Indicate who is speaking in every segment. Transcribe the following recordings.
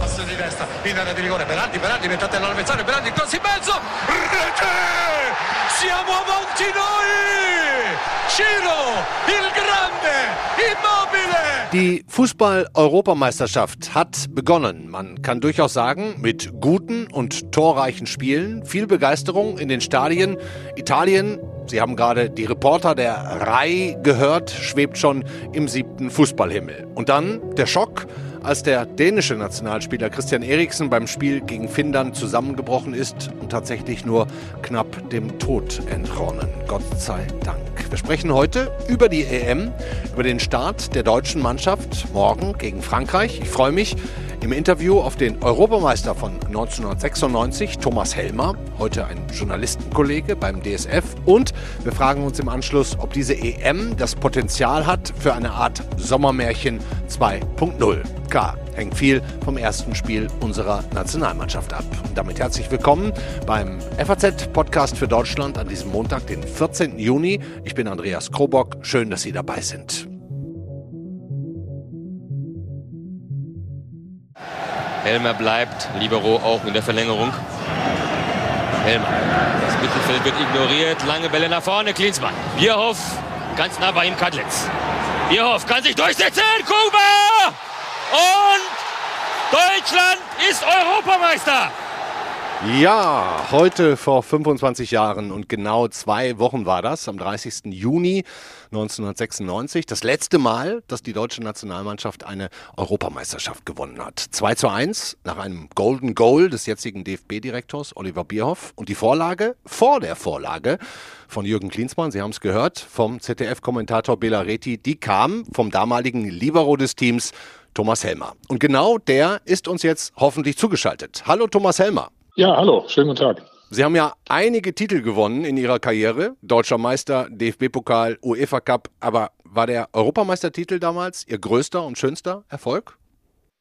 Speaker 1: Passo di testa, in area di rigore, Berardi, Berardi, mettate all'avversario, Berardi, cross in mezzo, rete! Siamo avanti noi! Ciro, il grande, immobile!
Speaker 2: Die Fußball-Europameisterschaft hat begonnen. Man kann durchaus sagen, mit guten und torreichen Spielen, viel Begeisterung in den Stadien. Italien, Sie haben gerade die Reporter der RAI gehört, schwebt schon im siebten Fußballhimmel. Und dann der Schock als der dänische Nationalspieler Christian Eriksen beim Spiel gegen Finnland zusammengebrochen ist und tatsächlich nur knapp dem Tod entronnen. Gott sei Dank. Wir sprechen heute über die EM, über den Start der deutschen Mannschaft morgen gegen Frankreich. Ich freue mich im Interview auf den Europameister von 1996, Thomas Helmer, heute ein Journalistenkollege beim DSF. Und wir fragen uns im Anschluss, ob diese EM das Potenzial hat für eine Art Sommermärchen 2.0. Klar, hängt viel vom ersten Spiel unserer Nationalmannschaft ab. Und damit herzlich willkommen beim FAZ-Podcast für Deutschland an diesem Montag, den 14. Juni. Ich bin Andreas Krobock. Schön, dass Sie dabei sind.
Speaker 3: Helmer bleibt, Libero auch in der Verlängerung. Helmer. Das Mittelfeld wird ignoriert. Lange Bälle nach vorne. Klinsmann. Bierhoff ganz nah bei ihm Kadlitz. Bierhoff kann sich durchsetzen. Kuba! Und Deutschland ist Europameister.
Speaker 2: Ja, heute vor 25 Jahren und genau zwei Wochen war das, am 30. Juni 1996, das letzte Mal, dass die deutsche Nationalmannschaft eine Europameisterschaft gewonnen hat. 2 zu 1 nach einem Golden Goal des jetzigen DFB-Direktors Oliver Bierhoff und die Vorlage vor der Vorlage von Jürgen Klinsmann, Sie haben es gehört, vom ZDF-Kommentator Bela Reti, die kam vom damaligen Libero des Teams Thomas Helmer. Und genau der ist uns jetzt hoffentlich zugeschaltet. Hallo Thomas Helmer.
Speaker 4: Ja, hallo, schönen guten Tag.
Speaker 2: Sie haben ja einige Titel gewonnen in Ihrer Karriere. Deutscher Meister, DFB-Pokal, UEFA Cup. Aber war der Europameistertitel damals Ihr größter und schönster Erfolg?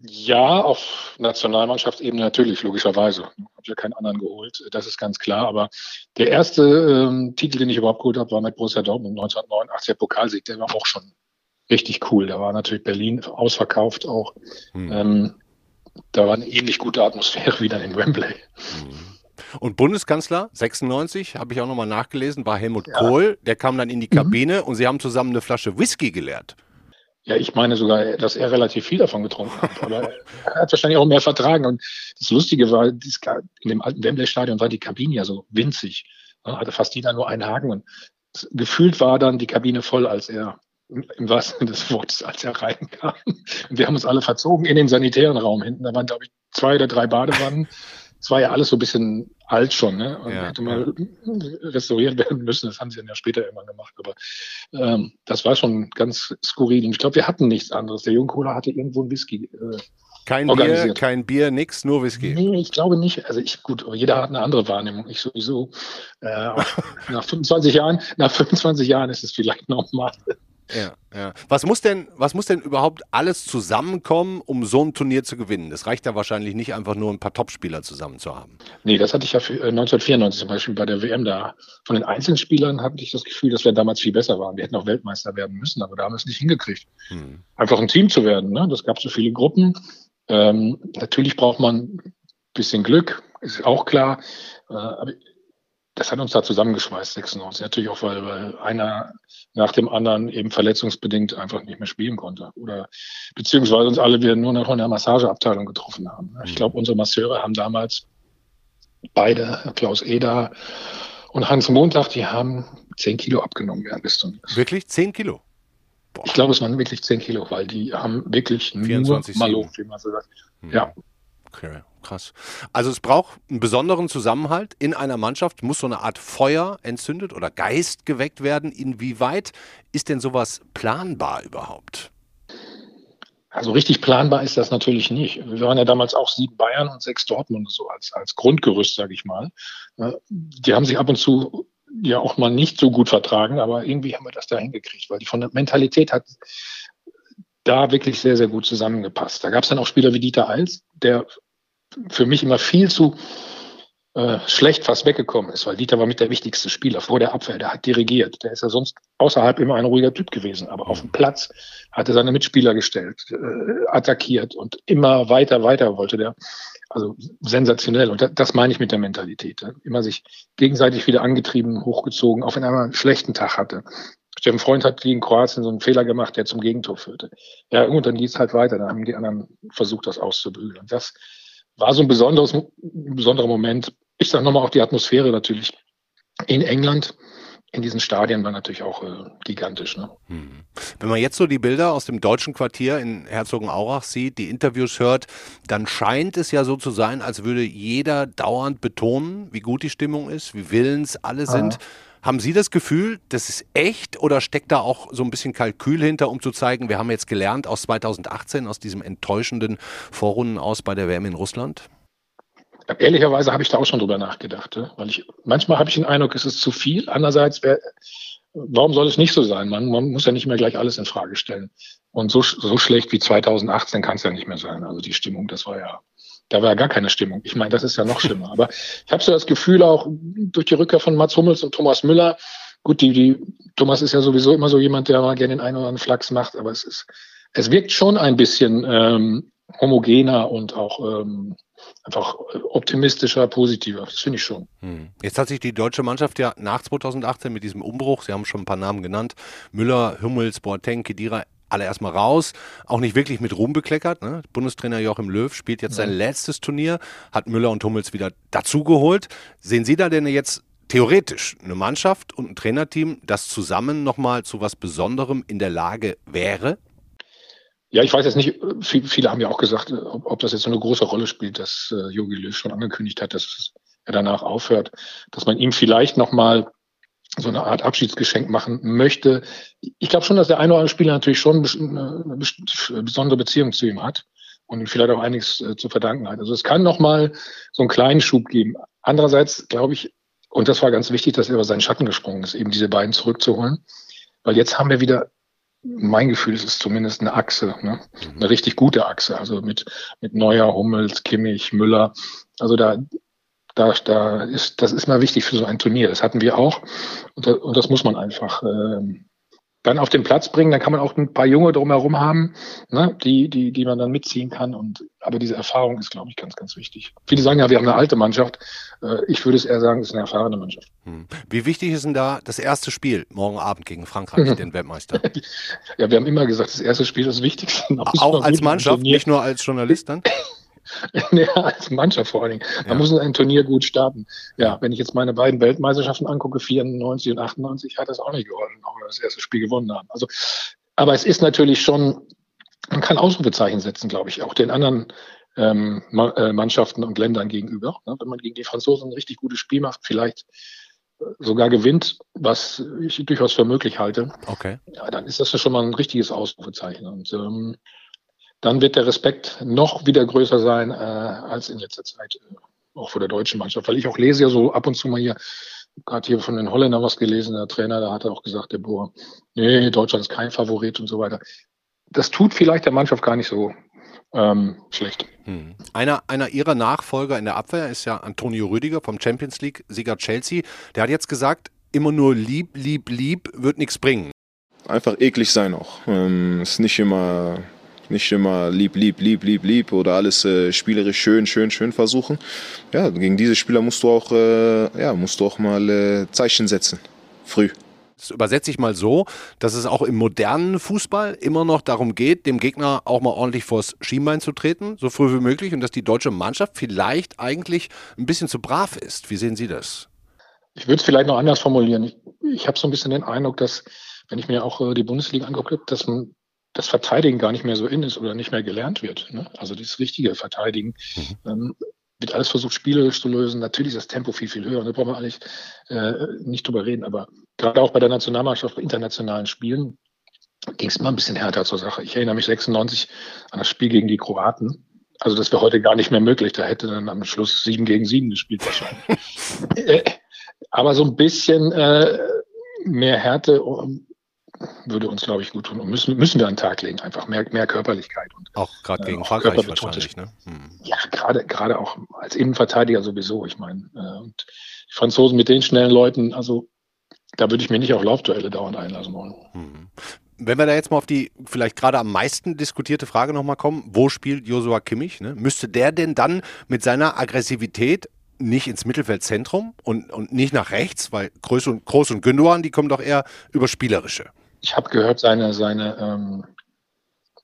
Speaker 4: Ja, auf Nationalmannschaftsebene natürlich, logischerweise. Ich habe ja keinen anderen geholt, das ist ganz klar. Aber der erste ähm, Titel, den ich überhaupt geholt habe, war mit Borussia Dortmund 1989, der Pokalsieg. Der war auch schon richtig cool. Da war natürlich Berlin ausverkauft auch. Hm. Ähm, da war eine ähnlich gute Atmosphäre wie dann in Wembley.
Speaker 2: Mhm. Und Bundeskanzler 96, habe ich auch nochmal nachgelesen, war Helmut ja. Kohl. Der kam dann in die Kabine mhm. und sie haben zusammen eine Flasche Whisky geleert.
Speaker 4: Ja, ich meine sogar, dass er relativ viel davon getrunken hat. Aber er hat wahrscheinlich auch mehr vertragen. Und das Lustige war, in dem alten Wembley-Stadion war die Kabine ja so winzig. Hatte fast jeder nur einen Haken. Und gefühlt war dann die Kabine voll, als er im wahrsten Sinne des Wortes, als er reinkam. Und wir haben uns alle verzogen in den sanitären Raum hinten. Da waren, glaube ich, zwei oder drei Badewannen. Es war ja alles so ein bisschen alt schon, ne? Und ja, hätte mal ja. restauriert werden müssen. Das haben sie dann ja später immer gemacht. Aber ähm, das war schon ganz skurril. Und ich glaube, wir hatten nichts anderes. Der Junge Cola hatte irgendwo ein Whisky. Äh,
Speaker 2: kein Bier, kein Bier, nix, nur Whisky.
Speaker 4: Nee, ich glaube nicht. Also ich, gut, jeder hat eine andere Wahrnehmung. Ich sowieso. Äh, nach 25 Jahren, nach 25 Jahren ist es vielleicht normal.
Speaker 2: Ja, ja. Was muss denn, was muss denn überhaupt alles zusammenkommen, um so ein Turnier zu gewinnen? Das reicht ja wahrscheinlich nicht einfach nur ein paar Topspieler zusammen zu haben.
Speaker 4: Nee, das hatte ich ja für, äh, 1994 zum Beispiel bei der WM da. Von den Einzelspielern hatte ich das Gefühl, dass wir damals viel besser waren. Wir hätten auch Weltmeister werden müssen, aber da haben wir es nicht hingekriegt. Hm. Einfach ein Team zu werden. Ne? Das gab so viele Gruppen. Ähm, natürlich braucht man ein bisschen Glück, ist auch klar. Äh, aber das hat uns da zusammengeschweißt, 96. Natürlich auch, weil, weil einer nach dem anderen eben verletzungsbedingt einfach nicht mehr spielen konnte. Oder beziehungsweise uns alle wir nur noch in der Massageabteilung getroffen haben. Ich mhm. glaube, unsere Masseure haben damals beide, Klaus Eder und Hans Montag, die haben zehn Kilo abgenommen während des Turniers.
Speaker 2: Wirklich? Zehn Kilo?
Speaker 4: Boah. Ich glaube, es waren wirklich zehn Kilo, weil die haben wirklich
Speaker 2: 24, nur Malo,
Speaker 4: wie man so sagt.
Speaker 2: Hm. Ja. Okay, krass. Also es braucht einen besonderen Zusammenhalt in einer Mannschaft, muss so eine Art Feuer entzündet oder Geist geweckt werden. Inwieweit ist denn sowas planbar überhaupt?
Speaker 4: Also richtig planbar ist das natürlich nicht. Wir waren ja damals auch sieben Bayern und sechs Dortmund so als, als Grundgerüst, sage ich mal. Die haben sich ab und zu ja auch mal nicht so gut vertragen, aber irgendwie haben wir das da hingekriegt, weil die von der Mentalität hat da wirklich sehr, sehr gut zusammengepasst. Da gab es dann auch Spieler wie Dieter Eils, der für mich immer viel zu äh, schlecht fast weggekommen ist, weil Dieter war mit der wichtigste Spieler vor der Abwehr, der hat dirigiert. Der ist ja sonst außerhalb immer ein ruhiger Typ gewesen, aber auf dem Platz hat er seine Mitspieler gestellt, äh, attackiert und immer weiter, weiter wollte der. Also sensationell. Und das, das meine ich mit der Mentalität. Immer sich gegenseitig wieder angetrieben, hochgezogen, auch wenn er einen schlechten Tag hatte. Steffen Freund hat gegen Kroatien so einen Fehler gemacht, der zum Gegentor führte. Ja, und dann ging es halt weiter. Dann haben die anderen versucht, das auszubügeln. Und das war so ein besonderes, ein besonderer Moment. Ich sage nochmal auch die Atmosphäre natürlich in England in diesen Stadien war natürlich auch äh, gigantisch. Ne? Hm.
Speaker 2: Wenn man jetzt so die Bilder aus dem deutschen Quartier in Herzogenaurach sieht, die Interviews hört, dann scheint es ja so zu sein, als würde jeder dauernd betonen, wie gut die Stimmung ist, wie willens alle sind. Ah. Haben Sie das Gefühl, das ist echt oder steckt da auch so ein bisschen Kalkül hinter, um zu zeigen, wir haben jetzt gelernt aus 2018, aus diesem enttäuschenden Vorrunden aus bei der WM in Russland?
Speaker 4: Ehrlicherweise habe ich da auch schon drüber nachgedacht, weil ich manchmal habe ich den Eindruck, es ist zu viel. Andererseits, wär, warum soll es nicht so sein? Man, man, muss ja nicht mehr gleich alles in Frage stellen. Und so, so schlecht wie 2018 kann es ja nicht mehr sein. Also die Stimmung, das war ja da war ja gar keine Stimmung. Ich meine, das ist ja noch schlimmer. Aber ich habe so das Gefühl auch durch die Rückkehr von Mats Hummels und Thomas Müller, gut, die, die, Thomas ist ja sowieso immer so jemand, der mal gerne den einen oder anderen Flachs macht, aber es ist, es wirkt schon ein bisschen ähm, homogener und auch ähm, einfach optimistischer, positiver. Das finde ich schon.
Speaker 2: Hm. Jetzt hat sich die deutsche Mannschaft ja nach 2018 mit diesem Umbruch, Sie haben schon ein paar Namen genannt, Müller, Hummels, Boateng, Kedira, alle erstmal raus, auch nicht wirklich mit Ruhm bekleckert. Ne? Bundestrainer Joachim Löw spielt jetzt sein letztes Turnier, hat Müller und Hummels wieder dazugeholt. Sehen Sie da denn jetzt theoretisch eine Mannschaft und ein Trainerteam, das zusammen nochmal zu was Besonderem in der Lage wäre?
Speaker 4: Ja, ich weiß jetzt nicht, viele haben ja auch gesagt, ob, ob das jetzt so eine große Rolle spielt, dass äh, Jogi Löw schon angekündigt hat, dass er danach aufhört, dass man ihm vielleicht nochmal so eine Art Abschiedsgeschenk machen möchte. Ich glaube schon, dass der eine oder andere Spieler natürlich schon eine besondere Beziehung zu ihm hat und ihm vielleicht auch einiges äh, zu verdanken hat. Also es kann nochmal so einen kleinen Schub geben. Andererseits glaube ich, und das war ganz wichtig, dass er über seinen Schatten gesprungen ist, eben diese beiden zurückzuholen. Weil jetzt haben wir wieder, mein Gefühl, es ist zumindest eine Achse, ne? Mhm. eine richtig gute Achse. Also mit, mit Neuer, Hummels, Kimmich, Müller. Also da, da, da ist, das ist mal wichtig für so ein Turnier. Das hatten wir auch. Und, das, und das muss man einfach ähm, dann auf den Platz bringen. Dann kann man auch ein paar Junge drumherum haben, ne, die, die, die man dann mitziehen kann. Und aber diese Erfahrung ist, glaube ich, ganz, ganz wichtig. Viele sagen ja, wir haben eine alte Mannschaft. Äh, ich würde es eher sagen, es ist eine erfahrene Mannschaft. Hm.
Speaker 2: Wie wichtig ist denn da das erste Spiel morgen Abend gegen Frankreich, mhm. den Weltmeister?
Speaker 4: ja, wir haben immer gesagt, das erste Spiel ist das Wichtigste.
Speaker 2: Auch als Mannschaft, nicht nur als Journalist dann?
Speaker 4: ja, als Mannschaft vor allen Dingen. Man ja. muss ein Turnier gut starten. Ja, wenn ich jetzt meine beiden Weltmeisterschaften angucke, 94 und 98, hat das auch nicht geholfen, auch wenn wir das erste Spiel gewonnen haben. Also, aber es ist natürlich schon, man kann Ausrufezeichen setzen, glaube ich, auch den anderen ähm, äh, Mannschaften und Ländern gegenüber. Ne? Wenn man gegen die Franzosen ein richtig gutes Spiel macht, vielleicht äh, sogar gewinnt, was ich durchaus für möglich halte,
Speaker 2: okay.
Speaker 4: ja, dann ist das ja schon mal ein richtiges Ausrufezeichen. Und ähm, dann wird der Respekt noch wieder größer sein äh, als in letzter Zeit, äh, auch vor der deutschen Mannschaft. Weil ich auch lese ja so ab und zu mal hier, gerade hier von den Holländern was gelesen, der Trainer, da hat er auch gesagt, der Bohr, nee, Deutschland ist kein Favorit und so weiter. Das tut vielleicht der Mannschaft gar nicht so ähm, schlecht.
Speaker 2: Hm. Einer, einer ihrer Nachfolger in der Abwehr ist ja Antonio Rüdiger vom Champions League-Sieger Chelsea. Der hat jetzt gesagt, immer nur lieb, lieb, lieb wird nichts bringen.
Speaker 5: Einfach eklig sein auch. Ähm, ist nicht immer nicht immer lieb, lieb, lieb, lieb, lieb oder alles äh, spielerisch schön, schön, schön versuchen. Ja, gegen diese Spieler musst du auch, äh, ja, musst du auch mal äh, Zeichen setzen. Früh.
Speaker 2: Das übersetze ich mal so, dass es auch im modernen Fußball immer noch darum geht, dem Gegner auch mal ordentlich vors Schienbein zu treten, so früh wie möglich, und dass die deutsche Mannschaft vielleicht eigentlich ein bisschen zu brav ist. Wie sehen Sie das?
Speaker 4: Ich würde es vielleicht noch anders formulieren. Ich, ich habe so ein bisschen den Eindruck, dass, wenn ich mir auch äh, die Bundesliga angucke, dass man das Verteidigen gar nicht mehr so in ist oder nicht mehr gelernt wird. Ne? Also das richtige Verteidigen. Mhm. Ähm, wird alles versucht, spielerisch zu lösen. Natürlich ist das Tempo viel, viel höher. Da brauchen wir eigentlich äh, nicht drüber reden. Aber gerade auch bei der Nationalmannschaft, bei internationalen Spielen, ging es immer ein bisschen härter zur Sache. Ich erinnere mich 96 an das Spiel gegen die Kroaten. Also das wäre heute gar nicht mehr möglich. Da hätte dann am Schluss sieben gegen sieben gespielt wahrscheinlich. Äh, aber so ein bisschen äh, mehr Härte würde uns, glaube ich, gut tun. Und müssen, müssen wir an den Tag legen. Einfach mehr, mehr Körperlichkeit. Und,
Speaker 2: auch gerade gegen äh, Frankreich wahrscheinlich. Ne?
Speaker 4: Hm. Ja, gerade, gerade auch als Innenverteidiger sowieso. Ich meine, äh, und die Franzosen mit den schnellen Leuten, also da würde ich mir nicht auf Laufduelle dauernd einlassen wollen.
Speaker 2: Mhm. Wenn wir da jetzt mal auf die vielleicht gerade am meisten diskutierte Frage nochmal kommen, wo spielt Josua Kimmich? Ne? Müsste der denn dann mit seiner Aggressivität nicht ins Mittelfeldzentrum und, und nicht nach rechts, weil Groß und, Groß und Gündogan, die kommen doch eher über Spielerische.
Speaker 4: Ich habe gehört, seine, seine ähm,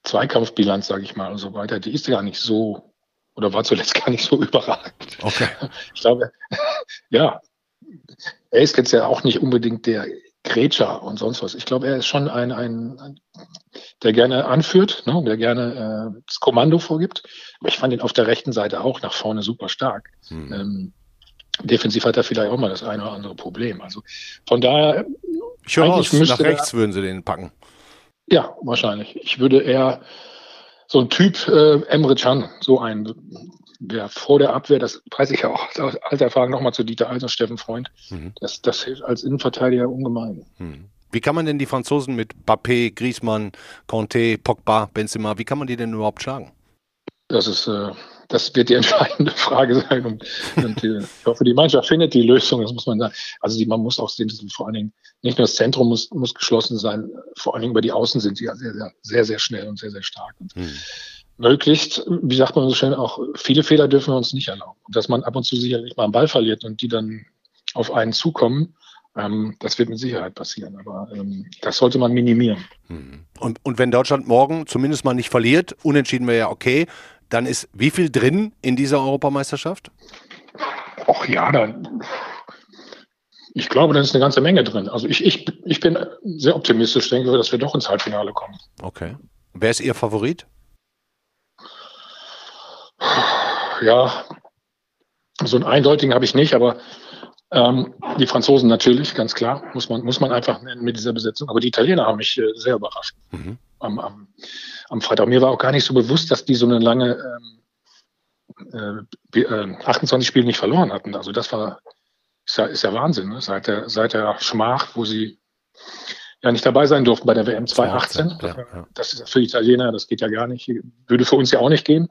Speaker 4: Zweikampfbilanz, sage ich mal, und so weiter, die ist gar nicht so oder war zuletzt gar nicht so überragend.
Speaker 2: Okay.
Speaker 4: Ich glaube, ja, er ist jetzt ja auch nicht unbedingt der Grätscher und sonst was. Ich glaube, er ist schon ein, ein, ein der gerne anführt, ne, der gerne äh, das Kommando vorgibt. Aber ich fand ihn auf der rechten Seite auch nach vorne super stark. Hm. Ähm, defensiv hat er vielleicht auch mal das eine oder andere Problem. Also von daher.
Speaker 2: Ich höre aus, nach rechts würden sie den packen.
Speaker 4: Ja, wahrscheinlich. Ich würde eher so ein Typ äh, Emre Can, so ein, wer vor der Abwehr, das weiß ich ja auch aus alter Erfahrung nochmal zu Dieter Eisen, Steffen Freund, mhm. das, das hilft als Innenverteidiger ungemein.
Speaker 2: Mhm. Wie kann man denn die Franzosen mit Bappé, Griezmann, Conte, Pogba, Benzema, wie kann man die denn überhaupt schlagen?
Speaker 4: Das ist, äh, das wird die entscheidende Frage sein. Und, und die, ich hoffe, die Mannschaft findet die Lösung. Das muss man sagen. Also die, man muss auch sehen, dass vor allen Dingen nicht nur das Zentrum muss, muss geschlossen sein, vor allen Dingen über die Außen sind sie ja sehr, sehr, sehr, sehr schnell und sehr, sehr stark. Und hm. Möglichst, wie sagt man so schön, auch viele Fehler dürfen wir uns nicht erlauben. dass man ab und zu sicherlich mal einen Ball verliert und die dann auf einen zukommen, ähm, das wird mit Sicherheit passieren. Aber ähm, das sollte man minimieren.
Speaker 2: Hm. Und, und wenn Deutschland morgen zumindest mal nicht verliert, unentschieden wäre ja okay, dann ist wie viel drin in dieser Europameisterschaft?
Speaker 4: Ach ja, dann. Ich glaube, da ist eine ganze Menge drin. Also ich, ich, ich bin sehr optimistisch, denke, dass wir doch ins Halbfinale kommen.
Speaker 2: Okay. Wer ist Ihr Favorit?
Speaker 4: Ja, so einen eindeutigen habe ich nicht, aber ähm, die Franzosen natürlich, ganz klar, muss man, muss man einfach nennen mit dieser Besetzung. Aber die Italiener haben mich äh, sehr überrascht. Mhm. Am, am, am Freitag. Mir war auch gar nicht so bewusst, dass die so eine lange ähm, äh, 28 äh, Spiele nicht verloren hatten. Also das war ist ja, ist ja Wahnsinn. Ne? Seit der seit der Schmach, wo sie ja nicht dabei sein durften bei der WM 2018. 2018 ja, ja. Das ist für Italiener, das geht ja gar nicht. Würde für uns ja auch nicht gehen.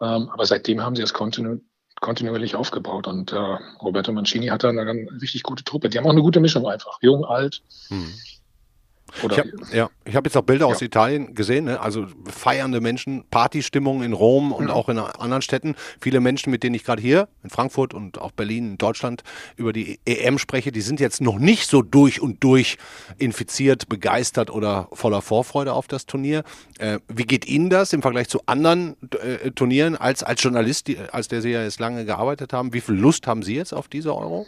Speaker 4: Ähm, aber seitdem haben sie das kontinu kontinuierlich aufgebaut. Und äh, Roberto Mancini hat da eine, eine richtig gute Truppe. Die haben auch eine gute Mischung einfach. Jung, alt. Hm.
Speaker 2: Oder? Ich hab, ja, ich habe jetzt auch Bilder ja. aus Italien gesehen, ne? also feiernde Menschen, Partystimmung in Rom und mhm. auch in anderen Städten. Viele Menschen, mit denen ich gerade hier in Frankfurt und auch Berlin, in Deutschland über die EM spreche, die sind jetzt noch nicht so durch und durch infiziert, begeistert oder voller Vorfreude auf das Turnier. Äh, wie geht Ihnen das im Vergleich zu anderen äh, Turnieren als, als Journalist, die, als der Sie ja jetzt lange gearbeitet haben? Wie viel Lust haben Sie jetzt auf diese Euro?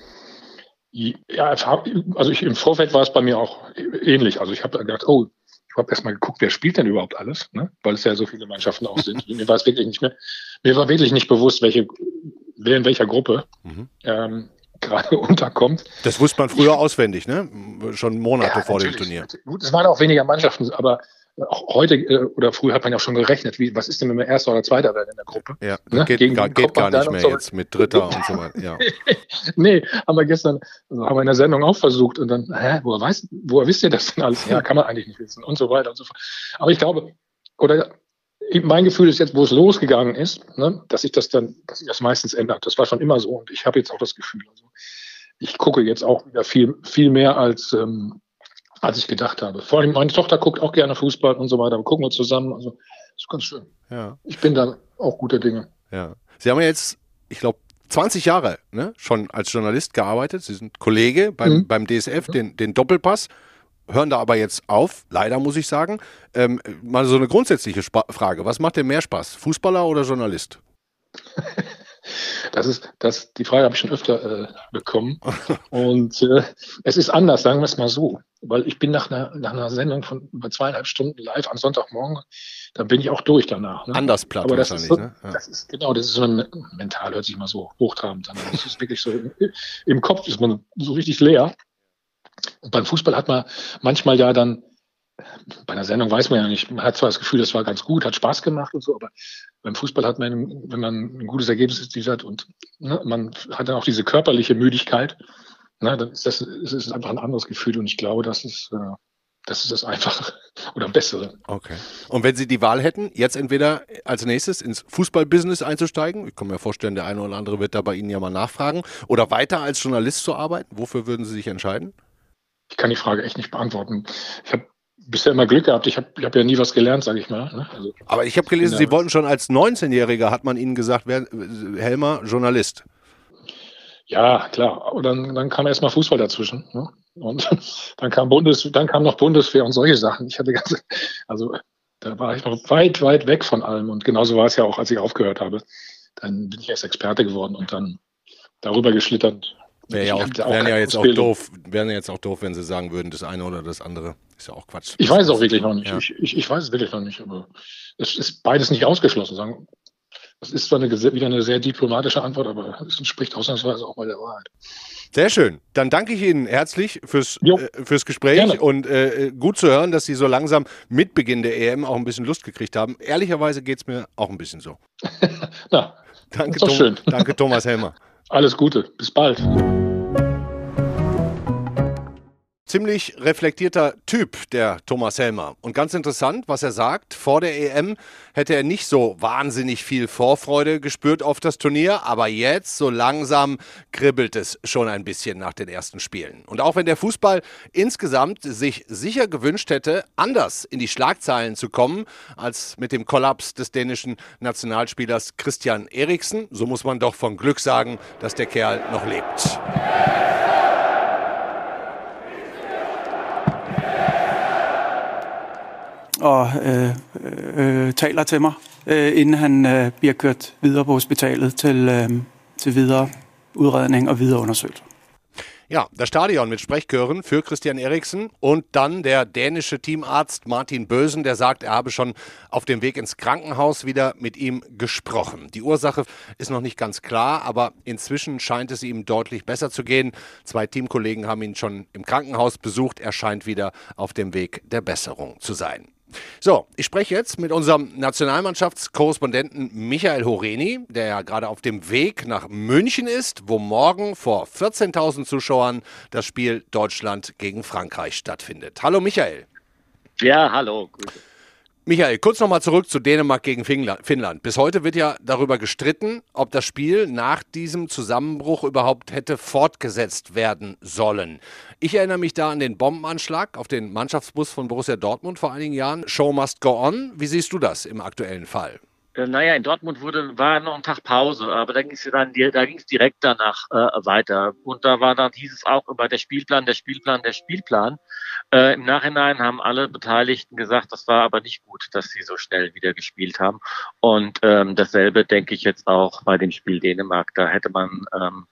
Speaker 4: Ja, also ich, im Vorfeld war es bei mir auch ähnlich. Also ich habe gedacht, oh, ich habe erstmal geguckt, wer spielt denn überhaupt alles, ne? weil es ja so viele Mannschaften auch sind. mir war es wirklich nicht mehr, mir war wirklich nicht bewusst, welche, wer in welcher Gruppe mhm. ähm, gerade unterkommt.
Speaker 2: Das wusste man früher auswendig, ne? Schon Monate ja, vor dem Turnier.
Speaker 4: Gut, es waren auch weniger Mannschaften, aber auch heute äh, oder früher hat man ja auch schon schon wie, was ist denn, wenn wir Erster oder Zweiter werden in der Gruppe?
Speaker 2: Ja, ne? geht, Gegen gar, geht gar nicht mehr so. jetzt mit Dritter und so weiter. Ja.
Speaker 4: nee, haben wir gestern, also haben wir in der Sendung auch versucht und dann, hä, woher, weiß, woher wisst ihr das denn alles? Ja, kann man eigentlich nicht wissen und so weiter und so fort. Aber ich glaube, oder mein Gefühl ist jetzt, wo es losgegangen ist, ne, dass sich das dann, dass sich das meistens ändert. Das war schon immer so und ich habe jetzt auch das Gefühl, also ich gucke jetzt auch wieder viel, viel mehr als ähm, als ich gedacht habe. Vor allem meine Tochter guckt auch gerne Fußball und so weiter. Wir gucken wir zusammen. Also ist ganz schön.
Speaker 2: Ja.
Speaker 4: Ich bin da auch guter Dinge.
Speaker 2: Ja. Sie haben ja jetzt, ich glaube, 20 Jahre ne, schon als Journalist gearbeitet. Sie sind Kollege beim, mhm. beim DSF, den, den Doppelpass. Hören da aber jetzt auf, leider muss ich sagen. Ähm, mal so eine grundsätzliche Sp Frage. Was macht dir mehr Spaß? Fußballer oder Journalist?
Speaker 4: Das ist, das, die Frage habe ich schon öfter äh, bekommen. Und äh, es ist anders, sagen wir es mal so. Weil ich bin nach einer, nach einer Sendung von über zweieinhalb Stunden live am Sonntagmorgen, dann bin ich auch durch danach.
Speaker 2: Ne? Anders platt
Speaker 4: Aber das ist so, ne? ja. das ist, genau, das ist so ein, mental hört sich mal so hochtrabend an. Das ist wirklich so, im Kopf ist man so richtig leer. Und beim Fußball hat man manchmal ja dann bei einer Sendung weiß man ja nicht, man hat zwar das Gefühl, das war ganz gut, hat Spaß gemacht und so, aber beim Fußball hat man, wenn man ein gutes Ergebnis hat und ne, man hat dann auch diese körperliche Müdigkeit, ne, dann ist das, es ist einfach ein anderes Gefühl und ich glaube, das ist, äh, Das ist das Einfache oder Bessere.
Speaker 2: Okay. Und wenn Sie die Wahl hätten, jetzt entweder als nächstes ins Fußballbusiness einzusteigen, ich kann mir vorstellen, der eine oder andere wird da bei Ihnen ja mal nachfragen, oder weiter als Journalist zu arbeiten, wofür würden Sie sich entscheiden?
Speaker 4: Ich kann die Frage echt nicht beantworten. Ich habe bisher immer Glück gehabt. Ich habe ich hab ja nie was gelernt, sage ich mal. Ne?
Speaker 2: Also, Aber ich habe gelesen, Sie wollten schon als 19-Jähriger, hat man Ihnen gesagt, wer, Helmer, Journalist.
Speaker 4: Ja, klar. Und dann, dann kam erstmal Fußball dazwischen. Ne? Und dann kam Bundes, dann kam noch Bundeswehr und solche Sachen. Ich hatte ganze, also da war ich noch weit, weit weg von allem. Und genauso war es ja auch, als ich aufgehört habe. Dann bin ich erst Experte geworden und dann darüber geschlittert.
Speaker 2: Wäre ja auch, wären ja jetzt auch doof, wären ja jetzt auch doof, wenn sie sagen würden, das eine oder das andere. Ist ja auch Quatsch.
Speaker 4: Ich weiß es auch wirklich noch nicht. Ja. Ich, ich, ich, weiß es wirklich noch nicht, aber es ist beides nicht ausgeschlossen. Sagen, das ist zwar eine, wieder eine sehr diplomatische Antwort, aber es entspricht ausnahmsweise auch mal der Wahrheit.
Speaker 2: Sehr schön. Dann danke ich Ihnen herzlich fürs, äh, fürs Gespräch Gerne. und äh, gut zu hören, dass Sie so langsam mit Beginn der EM auch ein bisschen Lust gekriegt haben. Ehrlicherweise geht es mir auch ein bisschen so.
Speaker 4: Na,
Speaker 2: danke, Tom, schön. danke, Thomas Helmer.
Speaker 4: Alles Gute. Bis bald
Speaker 2: ziemlich reflektierter Typ, der Thomas Helmer. Und ganz interessant, was er sagt, vor der EM hätte er nicht so wahnsinnig viel Vorfreude gespürt auf das Turnier, aber jetzt so langsam kribbelt es schon ein bisschen nach den ersten Spielen. Und auch wenn der Fußball insgesamt sich sicher gewünscht hätte, anders in die Schlagzeilen zu kommen als mit dem Kollaps des dänischen Nationalspielers Christian Eriksen, so muss man doch von Glück sagen, dass der Kerl noch lebt.
Speaker 6: Og øh, øh, taler til mig, øh, inden han øh, bliver kørt videre på hospitalet til, øh, til videre udredning videre undersøgelser.
Speaker 2: Ja, das Stadion mit Sprechchören für Christian Eriksen und dann der dänische Teamarzt Martin Bösen, der sagt, er habe schon auf dem Weg ins Krankenhaus wieder mit ihm gesprochen. Die Ursache ist noch nicht ganz klar, aber inzwischen scheint es ihm deutlich besser zu gehen. Zwei Teamkollegen haben ihn schon im Krankenhaus besucht. Er scheint wieder auf dem Weg der Besserung zu sein. So, ich spreche jetzt mit unserem Nationalmannschaftskorrespondenten Michael Horeni, der ja gerade auf dem Weg nach München ist, wo morgen vor 14.000 Zuschauern das Spiel Deutschland gegen Frankreich stattfindet. Hallo Michael.
Speaker 7: Ja, hallo. Grüße.
Speaker 2: Michael, kurz nochmal zurück zu Dänemark gegen Finnland. Bis heute wird ja darüber gestritten, ob das Spiel nach diesem Zusammenbruch überhaupt hätte fortgesetzt werden sollen. Ich erinnere mich da an den Bombenanschlag auf den Mannschaftsbus von Borussia Dortmund vor einigen Jahren. Show must go on. Wie siehst du das im aktuellen Fall?
Speaker 7: Äh, naja, in Dortmund wurde, war noch ein Tag Pause, aber da ging es dann, da ging es direkt danach äh, weiter. Und da war dann, hieß es auch über der Spielplan, der Spielplan, der Spielplan. Äh, Im Nachhinein haben alle Beteiligten gesagt, das war aber nicht gut, dass sie so schnell wieder gespielt haben. Und ähm, dasselbe denke ich jetzt auch bei dem Spiel Dänemark. Da hätte man ähm,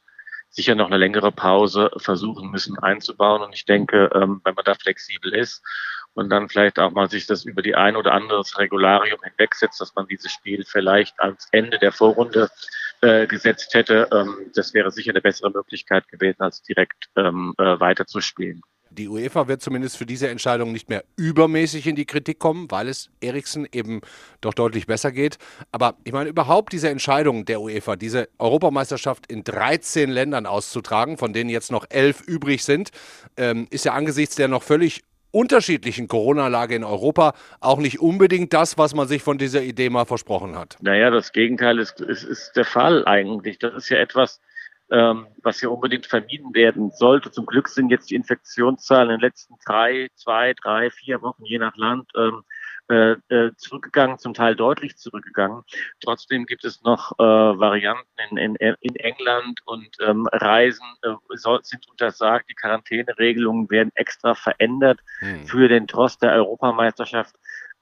Speaker 7: sicher noch eine längere Pause versuchen müssen einzubauen. Und ich denke, ähm, wenn man da flexibel ist und dann vielleicht auch mal sich das über die ein oder andere Regularium hinwegsetzt, dass man dieses Spiel vielleicht als Ende der Vorrunde äh, gesetzt hätte. Ähm, das wäre sicher eine bessere Möglichkeit gewesen, als direkt ähm, äh, weiterzuspielen.
Speaker 2: Die UEFA wird zumindest für diese Entscheidung nicht mehr übermäßig in die Kritik kommen, weil es Eriksen eben doch deutlich besser geht. Aber ich meine, überhaupt diese Entscheidung der UEFA, diese Europameisterschaft in 13 Ländern auszutragen, von denen jetzt noch elf übrig sind, ähm, ist ja angesichts der noch völlig unterschiedlichen Corona-Lage in Europa auch nicht unbedingt das, was man sich von dieser Idee mal versprochen hat.
Speaker 7: Naja, das Gegenteil ist, ist, ist der Fall eigentlich. Das ist ja etwas, ähm, was ja unbedingt vermieden werden sollte. Zum Glück sind jetzt die Infektionszahlen in den letzten drei, zwei, drei, vier Wochen, je nach Land, ähm, äh, äh, zurückgegangen, zum Teil deutlich zurückgegangen. Trotzdem gibt es noch äh, Varianten in, in, in England und ähm, Reisen äh, soll, sind untersagt. Die Quarantäneregelungen werden extra verändert hm. für den Trost der Europameisterschaft.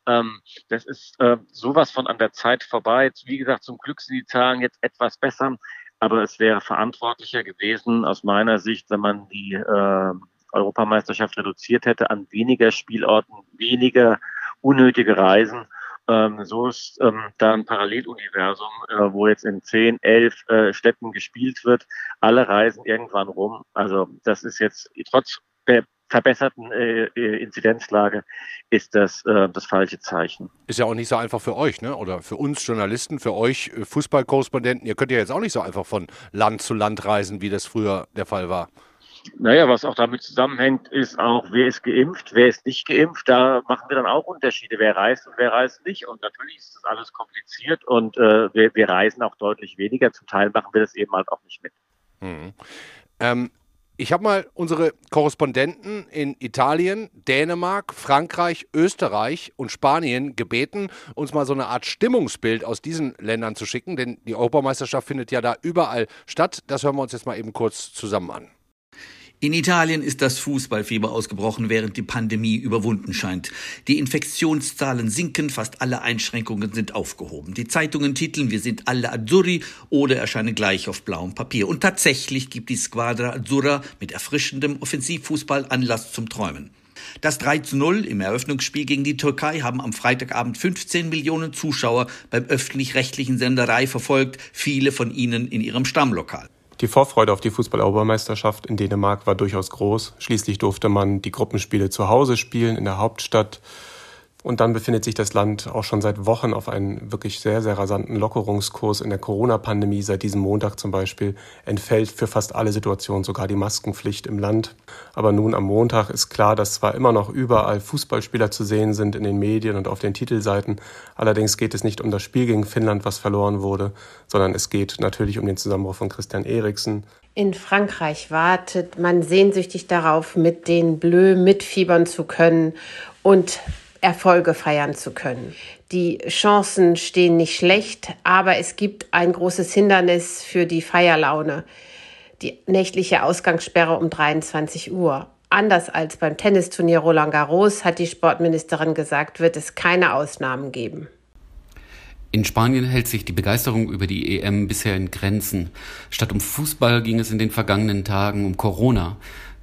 Speaker 7: Ähm, das ist äh, sowas von an der Zeit vorbei. Wie gesagt, zum Glück sind die Zahlen jetzt etwas besser, aber es wäre verantwortlicher gewesen aus meiner Sicht, wenn man die äh, Europameisterschaft reduziert hätte an weniger Spielorten, weniger unnötige Reisen. Ähm, so ist ähm, da ein Paralleluniversum, äh, wo jetzt in zehn, elf äh, Städten gespielt wird. Alle reisen irgendwann rum. Also das ist jetzt trotz der verbesserten äh, äh, Inzidenzlage ist das äh, das falsche Zeichen.
Speaker 2: Ist ja auch nicht so einfach für euch, ne? Oder für uns Journalisten, für euch äh, Fußballkorrespondenten. Ihr könnt ja jetzt auch nicht so einfach von Land zu Land reisen, wie das früher der Fall war.
Speaker 7: Naja, was auch damit zusammenhängt, ist auch, wer ist geimpft, wer ist nicht geimpft. Da machen wir dann auch Unterschiede, wer reist und wer reist nicht. Und natürlich ist das alles kompliziert und äh, wir, wir reisen auch deutlich weniger. Zum Teil machen wir das eben halt auch nicht mit.
Speaker 2: Hm. Ähm, ich habe mal unsere Korrespondenten in Italien, Dänemark, Frankreich, Österreich und Spanien gebeten, uns mal so eine Art Stimmungsbild aus diesen Ländern zu schicken, denn die Europameisterschaft findet ja da überall statt. Das hören wir uns jetzt mal eben kurz zusammen an.
Speaker 8: In Italien ist das Fußballfieber ausgebrochen, während die Pandemie überwunden scheint. Die Infektionszahlen sinken, fast alle Einschränkungen sind aufgehoben. Die Zeitungen titeln, wir sind alle Azzurri oder erscheinen gleich auf blauem Papier. Und tatsächlich gibt die Squadra Azzurra mit erfrischendem Offensivfußball Anlass zum Träumen. Das 3 zu 0 im Eröffnungsspiel gegen die Türkei haben am Freitagabend 15 Millionen Zuschauer beim öffentlich-rechtlichen Senderei verfolgt, viele von ihnen in ihrem Stammlokal.
Speaker 9: Die Vorfreude auf die Fußball-Europameisterschaft in Dänemark war durchaus groß. Schließlich durfte man die Gruppenspiele zu Hause spielen in der Hauptstadt. Und dann befindet sich das Land auch schon seit Wochen auf einem wirklich sehr, sehr rasanten Lockerungskurs. In der Corona-Pandemie, seit diesem Montag zum Beispiel, entfällt für fast alle Situationen sogar die Maskenpflicht im Land. Aber nun am Montag ist klar, dass zwar immer noch überall Fußballspieler zu sehen sind in den Medien und auf den Titelseiten. Allerdings geht es nicht um das Spiel gegen Finnland, was verloren wurde, sondern es geht natürlich um den Zusammenbruch von Christian Eriksen.
Speaker 10: In Frankreich wartet man sehnsüchtig darauf, mit den Bleu mitfiebern zu können und Erfolge feiern zu können. Die Chancen stehen nicht schlecht, aber es gibt ein großes Hindernis für die Feierlaune. Die nächtliche Ausgangssperre um 23 Uhr. Anders als beim Tennisturnier Roland Garros, hat die Sportministerin gesagt, wird es keine Ausnahmen geben.
Speaker 11: In Spanien hält sich die Begeisterung über die EM bisher in Grenzen. Statt um Fußball ging es in den vergangenen Tagen um Corona.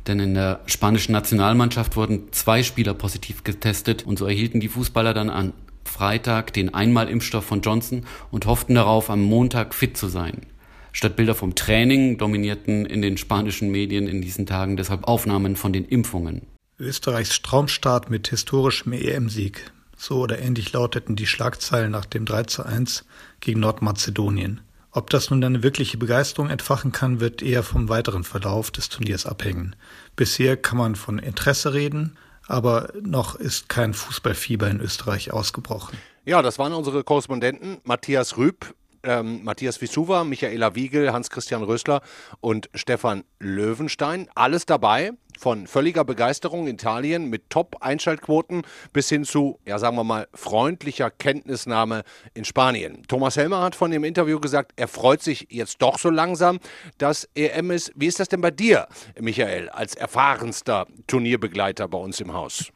Speaker 11: Denn in der spanischen Nationalmannschaft wurden zwei Spieler positiv getestet und so erhielten die Fußballer dann an Freitag den Einmalimpfstoff von Johnson und hofften darauf, am Montag fit zu sein. Statt Bilder vom Training dominierten in den spanischen Medien in diesen Tagen deshalb Aufnahmen von den Impfungen.
Speaker 12: Österreichs Traumstart mit historischem EM-Sieg. So oder ähnlich lauteten die Schlagzeilen nach dem 3 zu 1 gegen Nordmazedonien. Ob das nun eine wirkliche Begeisterung entfachen kann, wird eher vom weiteren Verlauf des Turniers abhängen. Bisher kann man von Interesse reden, aber noch ist kein Fußballfieber in Österreich ausgebrochen.
Speaker 2: Ja, das waren unsere Korrespondenten Matthias Rüb, ähm, Matthias Visuva, Michaela Wiegel, Hans-Christian Rösler und Stefan Löwenstein. Alles dabei von völliger Begeisterung in Italien mit Top-Einschaltquoten bis hin zu, ja sagen wir mal, freundlicher Kenntnisnahme in Spanien. Thomas Helmer hat von dem Interview gesagt, er freut sich jetzt doch so langsam, dass EM ist. Wie ist das denn bei dir, Michael, als erfahrenster Turnierbegleiter bei uns im Haus?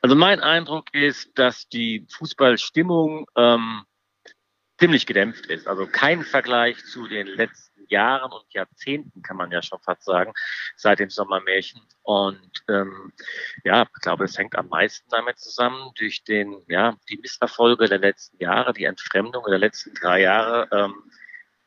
Speaker 7: Also mein Eindruck ist, dass die Fußballstimmung ähm, ziemlich gedämpft ist. Also kein Vergleich zu den letzten Jahren und Jahrzehnten, kann man ja schon fast sagen, seit dem Sommermärchen. Und ähm, ja, ich glaube, es hängt am meisten damit zusammen, durch den, ja, die Misserfolge der letzten Jahre, die Entfremdung der letzten drei Jahre ähm,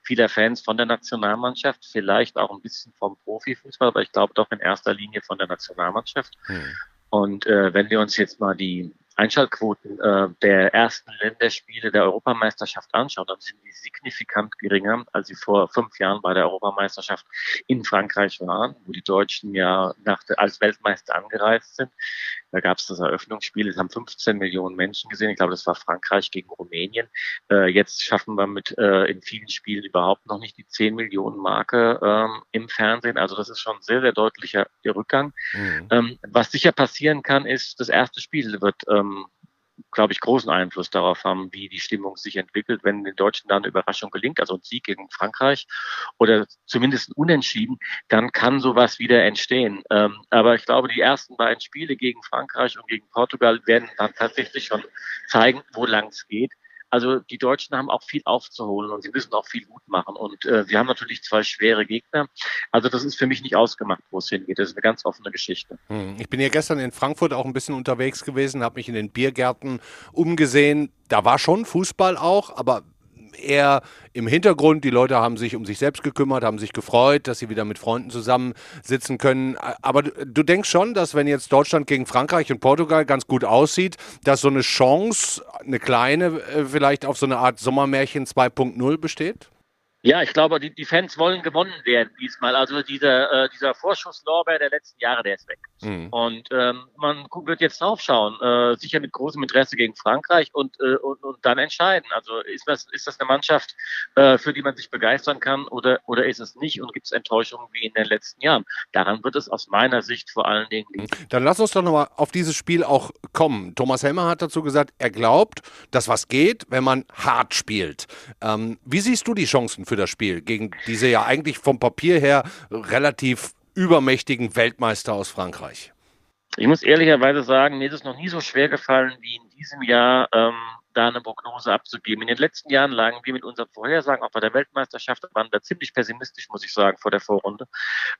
Speaker 7: vieler Fans von der Nationalmannschaft, vielleicht auch ein bisschen vom Profifußball, aber ich glaube doch in erster Linie von der Nationalmannschaft. Hm. Und äh, wenn wir uns jetzt mal die Einschaltquoten äh, der ersten Länderspiele der Europameisterschaft anschauen, dann sind die signifikant geringer, als sie vor fünf Jahren bei der Europameisterschaft in Frankreich waren, wo die Deutschen ja nach als Weltmeister angereist sind. Da gab es das Eröffnungsspiel, das haben 15 Millionen Menschen gesehen. Ich glaube, das war Frankreich gegen Rumänien. Äh, jetzt schaffen wir mit äh, in vielen Spielen überhaupt noch nicht die 10 Millionen Marke ähm, im Fernsehen. Also das ist schon sehr, sehr deutlicher Rückgang. Mhm. Ähm, was sicher passieren kann, ist, das erste Spiel wird ähm, glaube ich, großen Einfluss darauf haben, wie die Stimmung sich entwickelt. Wenn den Deutschen dann eine Überraschung gelingt, also ein Sieg gegen Frankreich oder zumindest ein Unentschieden, dann kann sowas wieder entstehen. Ähm, aber ich glaube, die ersten beiden Spiele gegen Frankreich und gegen Portugal werden dann tatsächlich schon zeigen, wo lang es geht. Also die Deutschen haben auch viel aufzuholen und sie müssen auch viel gut machen. Und äh, wir haben natürlich zwei schwere Gegner. Also das ist für mich nicht ausgemacht, wo es hingeht. Das ist eine ganz offene Geschichte.
Speaker 2: Hm. Ich bin ja gestern in Frankfurt auch ein bisschen unterwegs gewesen, habe mich in den Biergärten umgesehen. Da war schon Fußball auch, aber eher im Hintergrund. Die Leute haben sich um sich selbst gekümmert, haben sich gefreut, dass sie wieder mit Freunden zusammensitzen können. Aber du denkst schon, dass wenn jetzt Deutschland gegen Frankreich und Portugal ganz gut aussieht, dass so eine Chance, eine kleine, äh, vielleicht auf so eine Art Sommermärchen 2.0 besteht?
Speaker 7: Ja, ich glaube, die, die Fans wollen gewonnen werden diesmal. Also dieser, äh, dieser Vorschusslorbeer der letzten Jahre, der ist weg. Mhm. Und ähm, man wird jetzt draufschauen, äh, sicher mit großem Interesse gegen Frankreich und, äh, und, und dann entscheiden. Also ist das, ist das eine Mannschaft, äh, für die man sich begeistern kann oder, oder ist es nicht? Und gibt es Enttäuschungen wie in den letzten Jahren? Daran wird es aus meiner Sicht vor allen Dingen liegen.
Speaker 2: Dann lass uns doch nochmal auf dieses Spiel auch kommen. Thomas Helmer hat dazu gesagt, er glaubt, dass was geht, wenn man hart spielt. Ähm, wie siehst du die Chancen für für das Spiel gegen diese ja eigentlich vom Papier her relativ übermächtigen Weltmeister aus Frankreich?
Speaker 7: Ich muss ehrlicherweise sagen, mir ist es noch nie so schwer gefallen wie in diesem Jahr, ähm, da eine Prognose abzugeben. In den letzten Jahren lagen wir mit unseren Vorhersagen auch bei der Weltmeisterschaft, waren da ziemlich pessimistisch, muss ich sagen, vor der Vorrunde.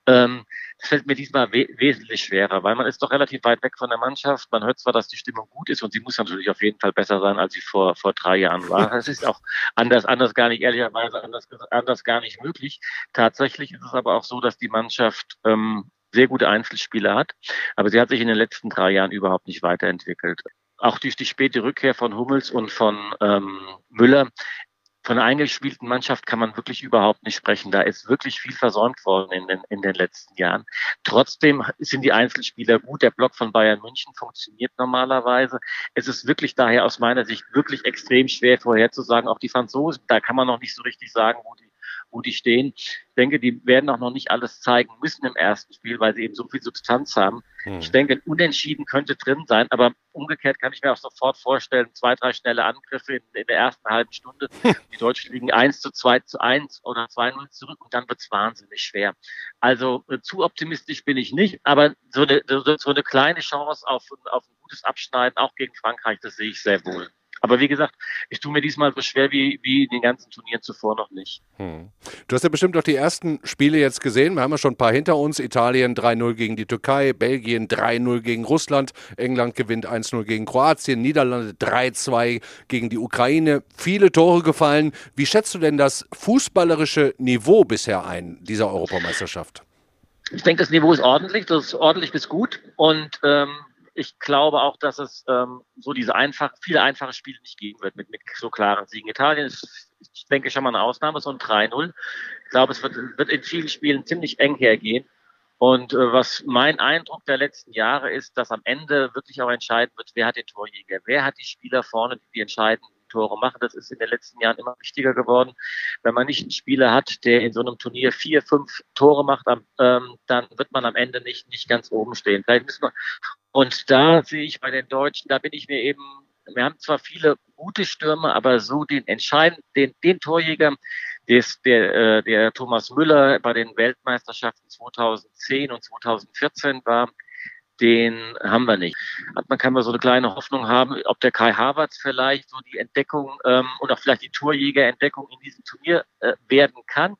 Speaker 7: Ähm, das fällt mir diesmal we wesentlich schwerer, weil man ist doch relativ weit weg von der Mannschaft. Man hört zwar, dass die Stimmung gut ist und sie muss natürlich auf jeden Fall besser sein, als sie vor, vor drei Jahren war. Das ist auch anders, anders gar nicht, ehrlicherweise anders, anders gar nicht möglich. Tatsächlich ist es aber auch so, dass die Mannschaft ähm, sehr gute Einzelspieler hat, aber sie hat sich in den letzten drei Jahren überhaupt nicht weiterentwickelt auch durch die späte Rückkehr von Hummels und von ähm, Müller von einer eingespielten Mannschaft kann man wirklich überhaupt nicht sprechen. Da ist wirklich viel versäumt worden in den, in den letzten Jahren. Trotzdem sind die Einzelspieler gut. Der Block von Bayern München funktioniert normalerweise. Es ist wirklich daher aus meiner Sicht wirklich extrem schwer vorherzusagen. Auch die Franzosen, da kann man noch nicht so richtig sagen, wo die wo die stehen. Ich denke, die werden auch noch nicht alles zeigen müssen im ersten Spiel, weil sie eben so viel Substanz haben. Hm. Ich denke, ein Unentschieden könnte drin sein, aber umgekehrt kann ich mir auch sofort vorstellen, zwei, drei schnelle Angriffe in, in der ersten halben Stunde. Die Deutschen liegen 1 zu 2 zu 1 oder 2-0 zurück und dann wird es wahnsinnig schwer. Also äh, zu optimistisch bin ich nicht, aber so eine, so, so eine kleine Chance auf, auf ein gutes Abschneiden, auch gegen Frankreich, das sehe ich sehr wohl. Aber wie gesagt, ich tue mir diesmal so schwer wie, wie in den ganzen Turnieren zuvor noch nicht. Hm.
Speaker 2: Du hast ja bestimmt auch die ersten Spiele jetzt gesehen. Wir haben ja schon ein paar hinter uns. Italien 3-0 gegen die Türkei, Belgien 3-0 gegen Russland, England gewinnt 1-0 gegen Kroatien, Niederlande 3-2 gegen die Ukraine. Viele Tore gefallen. Wie schätzt du denn das fußballerische Niveau bisher ein, dieser Europameisterschaft?
Speaker 7: Ich denke, das Niveau ist ordentlich, das ist ordentlich bis gut. Und ähm, ich glaube auch, dass es ähm, so diese einfach, viele einfache Spiele nicht geben wird mit, mit so klaren Siegen. Italien ist, ich denke, schon mal eine Ausnahme, so ein 3-0. Ich glaube, es wird, wird in vielen Spielen ziemlich eng hergehen. Und äh, was mein Eindruck der letzten Jahre ist, dass am Ende wirklich auch entscheiden wird, wer hat den Torjäger, wer hat die Spieler vorne, die entscheidenden Tore machen. Das ist in den letzten Jahren immer wichtiger geworden. Wenn man nicht einen Spieler hat, der in so einem Turnier vier, fünf Tore macht, ähm, dann wird man am Ende nicht, nicht ganz oben stehen. Und da sehe ich bei den Deutschen, da bin ich mir eben, wir haben zwar viele gute Stürmer, aber so den entscheidenden, den, den Torjäger, des, der, äh, der Thomas Müller bei den Weltmeisterschaften 2010 und 2014 war, den haben wir nicht. Man kann mal so eine kleine Hoffnung haben, ob der Kai Havertz vielleicht so die Entdeckung ähm, und auch vielleicht die Torjägerentdeckung in diesem Turnier äh, werden kann.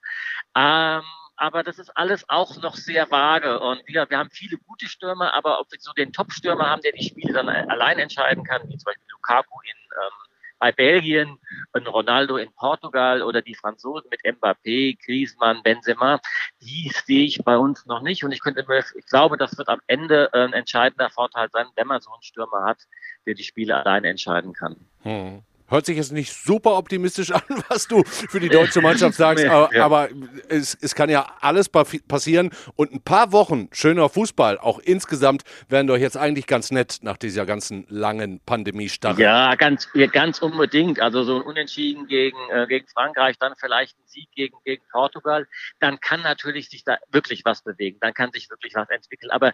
Speaker 7: Ähm, aber das ist alles auch noch sehr vage. Und wir, wir haben viele gute Stürmer, aber ob wir so den Top-Stürmer haben, der die Spiele dann allein entscheiden kann, wie zum Beispiel Lukaku in, ähm, bei Belgien, ein Ronaldo in Portugal oder die Franzosen mit Mbappé, Griezmann, Benzema, die sehe ich bei uns noch nicht. Und ich könnte mir, ich glaube, das wird am Ende ein entscheidender Vorteil sein, wenn man so einen Stürmer hat, der die Spiele allein entscheiden kann.
Speaker 2: Hm. Hört sich jetzt nicht super optimistisch an, was du für die deutsche Mannschaft sagst, aber, ja. aber es, es, kann ja alles passieren. Und ein paar Wochen schöner Fußball, auch insgesamt, wären doch jetzt eigentlich ganz nett nach dieser ganzen langen Pandemie-Starre.
Speaker 7: Ja, ganz, ganz unbedingt. Also so ein Unentschieden gegen, äh, gegen Frankreich, dann vielleicht ein Sieg gegen, gegen Portugal, dann kann natürlich sich da wirklich was bewegen, dann kann sich wirklich was entwickeln. Aber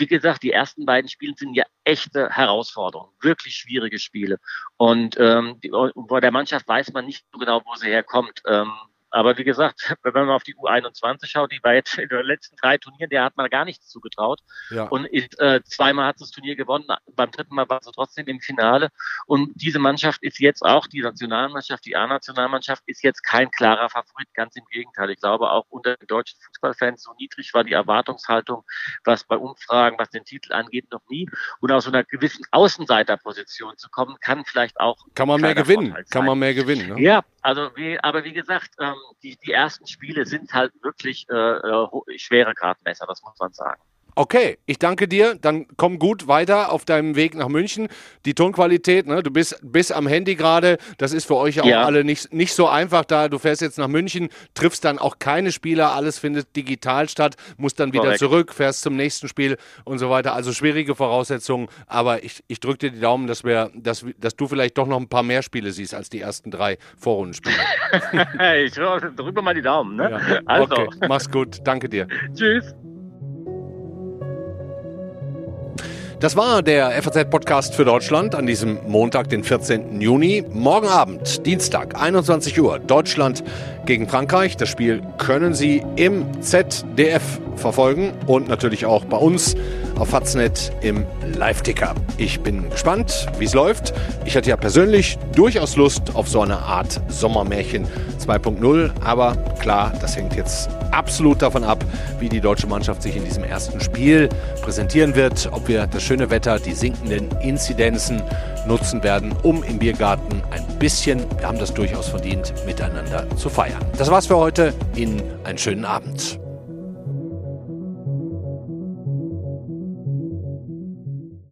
Speaker 7: wie gesagt, die ersten beiden Spiele sind ja echte Herausforderungen, wirklich schwierige Spiele. Und ähm, die, bei der Mannschaft weiß man nicht so genau, wo sie herkommt. Ähm, aber wie gesagt, wenn man auf die U21 schaut, die war jetzt in den letzten drei Turnieren, der hat man gar nichts zugetraut. Ja. Und ist, äh, zweimal hat das Turnier gewonnen, beim dritten Mal war sie trotzdem im Finale. Und diese Mannschaft ist jetzt auch, die Nationalmannschaft, die A-Nationalmannschaft, ist jetzt kein klarer Favorit, ganz im Gegenteil. Ich glaube auch unter den deutschen Fußballfans, so niedrig war die Erwartungshaltung, was bei Umfragen, was den Titel angeht, noch nie. Und aus so einer gewissen Außenseiterposition zu kommen, kann vielleicht auch.
Speaker 2: Kann man mehr gewinnen, kann man mehr gewinnen.
Speaker 7: Ne? Ja, also wie, aber wie gesagt, ähm, die, die ersten Spiele sind halt wirklich äh, äh schwere Gradmesser, das muss man sagen.
Speaker 2: Okay, ich danke dir. Dann komm gut weiter auf deinem Weg nach München. Die Tonqualität, ne? du bist, bist am Handy gerade. Das ist für euch auch ja. alle nicht, nicht so einfach da. Du fährst jetzt nach München, triffst dann auch keine Spieler. Alles findet digital statt, musst dann wieder Korrekt. zurück, fährst zum nächsten Spiel und so weiter. Also schwierige Voraussetzungen. Aber ich, ich drücke dir die Daumen, dass, wir, dass, dass du vielleicht doch noch ein paar mehr Spiele siehst als die ersten drei Vorrundenspiele.
Speaker 7: ich drücke mal die Daumen. Ne? Ja.
Speaker 2: Also. Okay, mach's gut. Danke dir.
Speaker 7: Tschüss.
Speaker 2: Das war der FAZ-Podcast für Deutschland an diesem Montag, den 14. Juni. Morgen Abend, Dienstag, 21 Uhr, Deutschland gegen Frankreich. Das Spiel können Sie im ZDF verfolgen und natürlich auch bei uns auf Faznet im Live-Ticker. Ich bin gespannt, wie es läuft. Ich hatte ja persönlich durchaus Lust auf so eine Art Sommermärchen 2.0, aber klar, das hängt jetzt absolut davon ab, wie die deutsche Mannschaft sich in diesem ersten Spiel präsentieren wird, ob wir das schöne Wetter, die sinkenden Inzidenzen nutzen werden, um im Biergarten ein bisschen, wir haben das durchaus verdient, miteinander zu feiern. Das war's für heute. Ihnen einen schönen Abend.